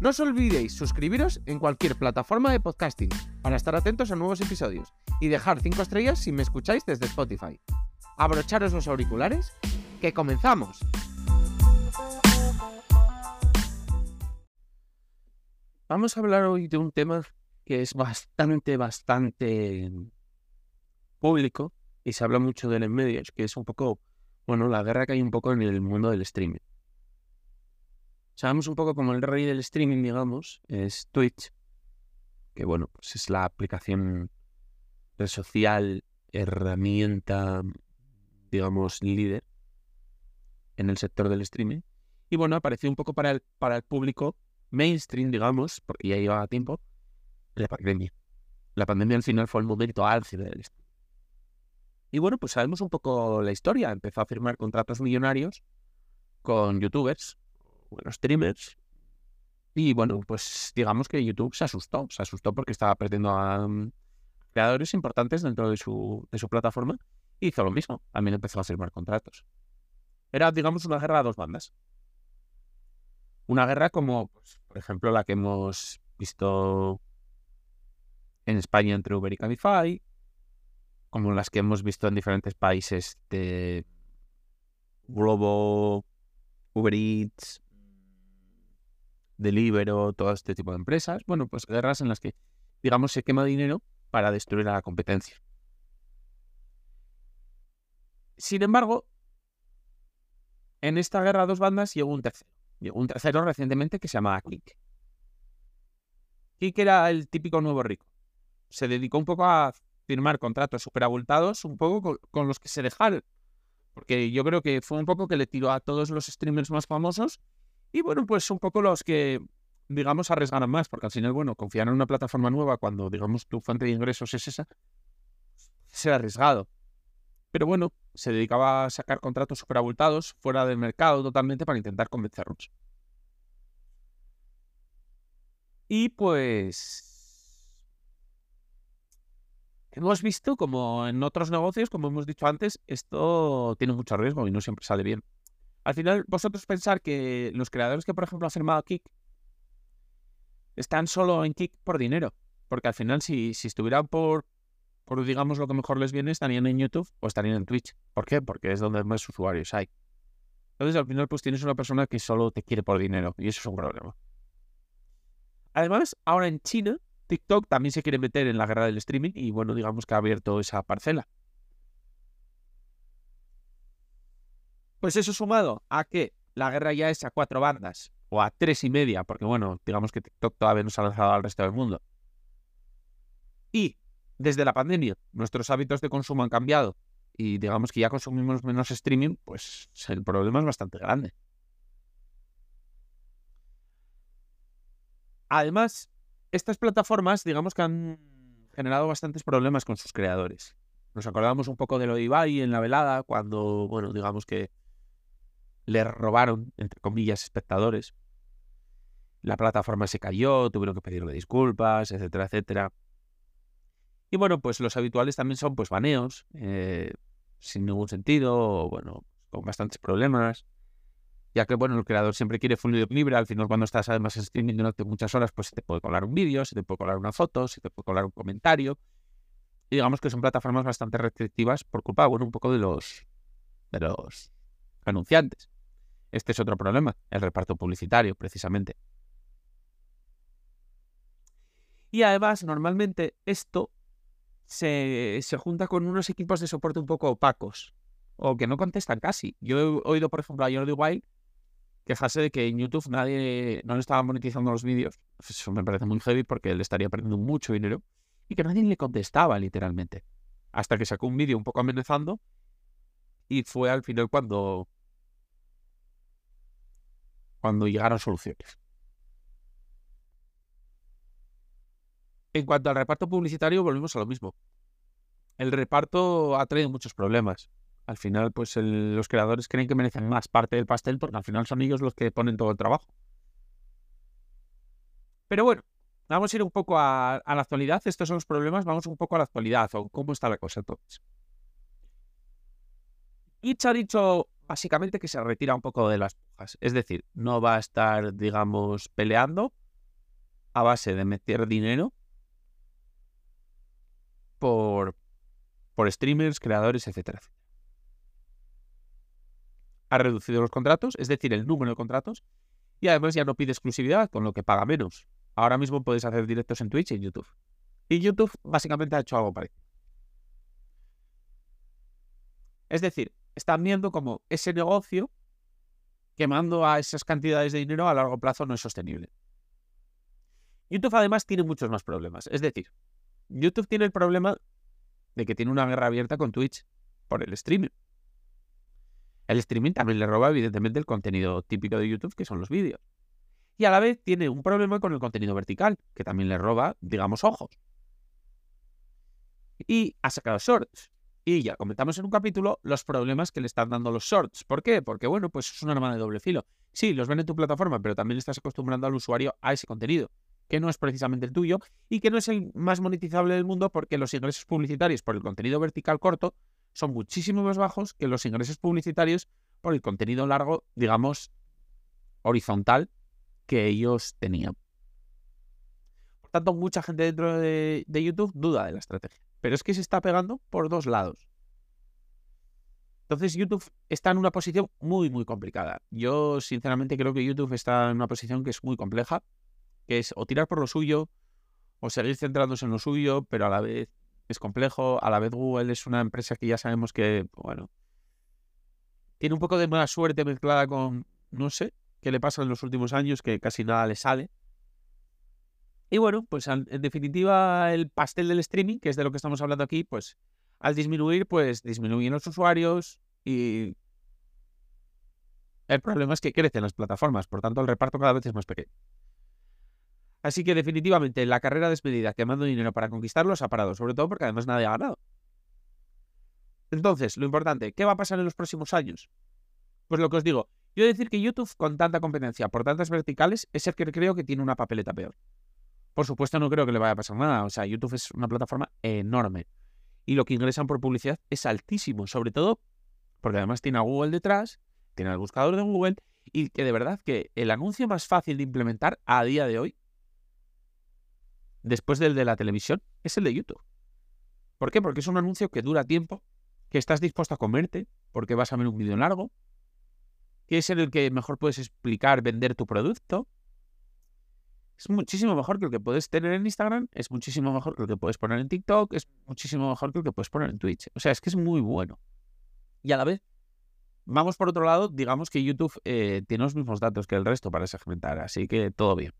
No os olvidéis suscribiros en cualquier plataforma de podcasting para estar atentos a nuevos episodios y dejar 5 estrellas si me escucháis desde Spotify. Abrocharos los auriculares, que comenzamos. Vamos a hablar hoy de un tema que es bastante, bastante público y se habla mucho de en medios, que es un poco, bueno, la guerra que hay un poco en el mundo del streaming. Sabemos un poco como el rey del streaming, digamos, es Twitch, que bueno, pues es la aplicación social, herramienta, digamos, líder en el sector del streaming. Y bueno, apareció un poco para el, público mainstream, digamos, porque ya llevaba tiempo, la pandemia. La pandemia al final fue el momento álgido del streaming. Y bueno, pues sabemos un poco la historia. Empezó a firmar contratos millonarios con youtubers, bueno, streamers. Y bueno, pues digamos que YouTube se asustó, se asustó porque estaba perdiendo a mm, creadores importantes dentro de su, de su plataforma y hizo lo mismo, también empezó a firmar contratos. Era, digamos, una guerra a dos bandas. Una guerra como, pues, por ejemplo, la que hemos visto en España entre Uber y Cabify, como las que hemos visto en diferentes países de Globo, Uber Eats, Deliveroo, todo este tipo de empresas. Bueno, pues guerras en las que, digamos, se quema dinero para destruir a la competencia. Sin embargo, en esta guerra a dos bandas llegó un tercero. Llegó un tercero recientemente que se llamaba Kik. Kik era el típico nuevo rico. Se dedicó un poco a firmar contratos súper abultados, un poco con, con, los que se dejaron. Porque yo creo que fue un poco que le tiró a todos los streamers más famosos y bueno, pues un poco los que, digamos, arriesgaron más, porque al final, bueno, confiar en una plataforma nueva cuando, digamos, tu fuente de ingresos es esa, ser arriesgado. Pero bueno, se dedicaba a sacar contratos súper abultados fuera del mercado totalmente para intentar convencernos. Y pues... Hemos visto como en otros negocios, como hemos dicho antes, esto tiene mucho riesgo y no siempre sale bien. Al final, vosotros pensar que los creadores que, por ejemplo, han firmado Kik están solo en Kik por dinero. Porque al final, si, si estuvieran por, por, digamos, lo que mejor les viene, estarían en YouTube o estarían en Twitch. ¿Por qué? Porque es donde más usuarios hay. Entonces, al final, pues tienes una persona que solo te quiere por dinero. Y eso es un problema. Además, ahora en China, TikTok también se quiere meter en la guerra del streaming y, bueno, digamos que ha abierto esa parcela. Pues eso sumado a que la guerra ya es a cuatro bandas, o a tres y media, porque bueno, digamos que TikTok todavía no se ha lanzado al resto del mundo. Y desde la pandemia, nuestros hábitos de consumo han cambiado y digamos que ya consumimos menos streaming, pues el problema es bastante grande. Además, estas plataformas, digamos que han generado bastantes problemas con sus creadores. Nos acordamos un poco de lo de Ibai en la velada, cuando, bueno, digamos que le robaron, entre comillas, espectadores. La plataforma se cayó, tuvieron que pedirle disculpas, etcétera, etcétera. Y bueno, pues los habituales también son pues baneos, eh, sin ningún sentido, bueno, con bastantes problemas. Ya que, bueno, el creador siempre quiere fluido libre, al final cuando estás además en streaming durante muchas horas, pues se te puede colar un vídeo, se te puede colar una foto, se te puede colar un comentario. Y digamos que son plataformas bastante restrictivas por culpa, bueno, un poco de los, de los anunciantes. Este es otro problema, el reparto publicitario, precisamente. Y además, normalmente esto se, junta con unos equipos de soporte un poco opacos o que no contestan casi. Yo he oído, por ejemplo, a Jordi Wild quejarse de que en YouTube nadie no le estaba monetizando los vídeos. Eso me parece muy heavy porque él estaría perdiendo mucho dinero y que nadie le contestaba literalmente. Hasta que sacó un vídeo un poco amenazando y fue al final cuando cuando llegaron soluciones. En cuanto al reparto publicitario, volvemos a lo mismo. El reparto ha traído muchos problemas. Al final, pues los creadores creen que merecen más parte del pastel porque al final son ellos los que ponen todo el trabajo. Pero bueno, vamos a ir un poco a, la actualidad. Estos son los problemas. Vamos un poco a la actualidad o cómo está la cosa entonces. Itch ha dicho básicamente que se retira un poco de las pujas. Es decir, no va a estar, digamos, peleando a base de meter dinero por, por streamers, creadores, etcétera, Ha reducido los contratos, es decir, el número de contratos, y además ya no pide exclusividad, con lo que paga menos. Ahora mismo puedes hacer directos en Twitch y en YouTube. Y YouTube básicamente ha hecho algo parecido. Es decir, están viendo como ese negocio quemando a esas cantidades de dinero a largo plazo no es sostenible. YouTube además tiene muchos más problemas. Es decir, YouTube tiene el problema de que tiene una guerra abierta con Twitch por el streaming. El streaming también le roba, evidentemente, el contenido típico de YouTube, que son los vídeos. Y a la vez tiene un problema con el contenido vertical, que también le roba, digamos, ojos. Y ha sacado shorts. Y ya comentamos en un capítulo los problemas que le están dando los shorts. ¿Por qué? Porque, bueno, pues es un arma de doble filo. Sí, los ven en tu plataforma, pero también estás acostumbrando al usuario a ese contenido que no es precisamente el tuyo y que no es el más monetizable del mundo porque los ingresos publicitarios por el contenido vertical corto son muchísimo más bajos que los ingresos publicitarios por el contenido largo, digamos, horizontal que ellos tenían. Por tanto, mucha gente dentro de, de YouTube duda de la estrategia. Pero es que se está pegando por dos lados. Entonces YouTube está en una posición muy, muy complicada. Yo sinceramente creo que YouTube está en una posición que es muy compleja que es o tirar por lo suyo o seguir centrándose en lo suyo, pero a la vez es complejo, a la vez Google es una empresa que ya sabemos que, bueno, tiene un poco de mala suerte mezclada con, no sé, qué le pasa en los últimos años, que casi nada le sale. Y bueno, pues en definitiva el pastel del streaming, que es de lo que estamos hablando aquí, pues al disminuir, pues disminuyen los usuarios y el problema es que crecen las plataformas, por tanto el reparto cada vez es más pequeño. Así que definitivamente la carrera desmedida quemando dinero para conquistarlos ha parado, sobre todo porque además nadie ha ganado. Entonces, lo importante, ¿qué va a pasar en los próximos años? Pues lo que os digo, yo decir que YouTube con tanta competencia por tantas verticales es el que creo que tiene una papeleta peor. Por supuesto no creo que le vaya a pasar nada, o sea, YouTube es una plataforma enorme y lo que ingresan por publicidad es altísimo, sobre todo porque además tiene a Google detrás, tiene al buscador de Google y que de verdad que el anuncio más fácil de implementar a día de hoy después del de la televisión, es el de YouTube. ¿Por qué? Porque es un anuncio que dura tiempo, que estás dispuesto a comerte, porque vas a ver un vídeo largo, que es el que mejor puedes explicar, vender tu producto. Es muchísimo mejor que el que puedes tener en Instagram, es muchísimo mejor que el que puedes poner en TikTok, es muchísimo mejor que el que puedes poner en Twitch. O sea, es que es muy bueno. Y a la vez, vamos por otro lado, digamos que YouTube eh, tiene los mismos datos que el resto para segmentar, así que todo bien.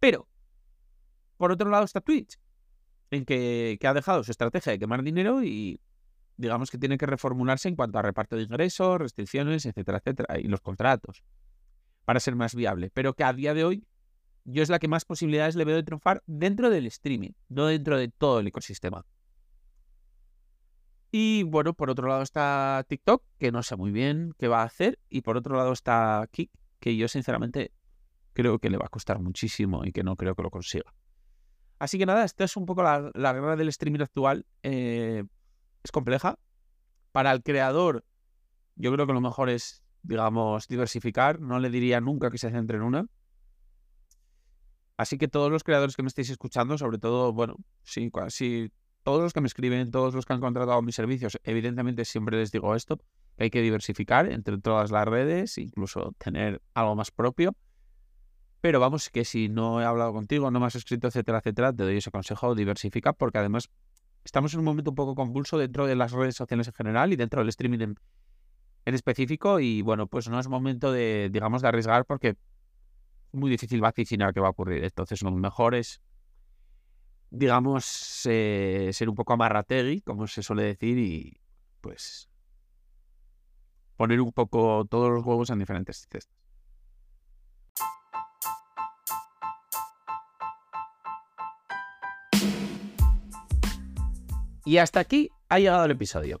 Pero, por otro lado está Twitch, en que, ha dejado su estrategia de quemar dinero y digamos que tiene que reformularse en cuanto a reparto de ingresos, restricciones, etcétera, etcétera, y los contratos, para ser más viable. Pero que a día de hoy yo es la que más posibilidades le veo de triunfar dentro del streaming, no dentro de todo el ecosistema. Y bueno, por otro lado está TikTok, que no sé muy bien qué va a hacer, y por otro lado está Kik, que yo sinceramente creo que le va a costar muchísimo y que no creo que lo consiga. Así que nada, esta es un poco la, guerra del streaming actual. Eh, es compleja. Para el creador, yo creo que lo mejor es, digamos, diversificar. No le diría nunca que se centre en una. Así que todos los creadores que me estéis escuchando, sobre todo, bueno, sí, casi todos los que me escriben, todos los que han contratado mis servicios, evidentemente siempre les digo esto, que hay que diversificar entre todas las redes, incluso tener algo más propio. Pero vamos, que si no he hablado contigo, no me has escrito, etcétera, etcétera, te doy ese consejo, diversifica, porque además estamos en un momento un poco convulso dentro de las redes sociales en general y dentro del streaming en específico y bueno, pues no es momento de, digamos, de arriesgar porque es muy difícil vaticinar qué va a ocurrir. Entonces lo mejor es, digamos, eh, ser un poco amarrategui, como se suele decir, y pues poner un poco todos los huevos en diferentes cestas. Y hasta aquí ha llegado el episodio.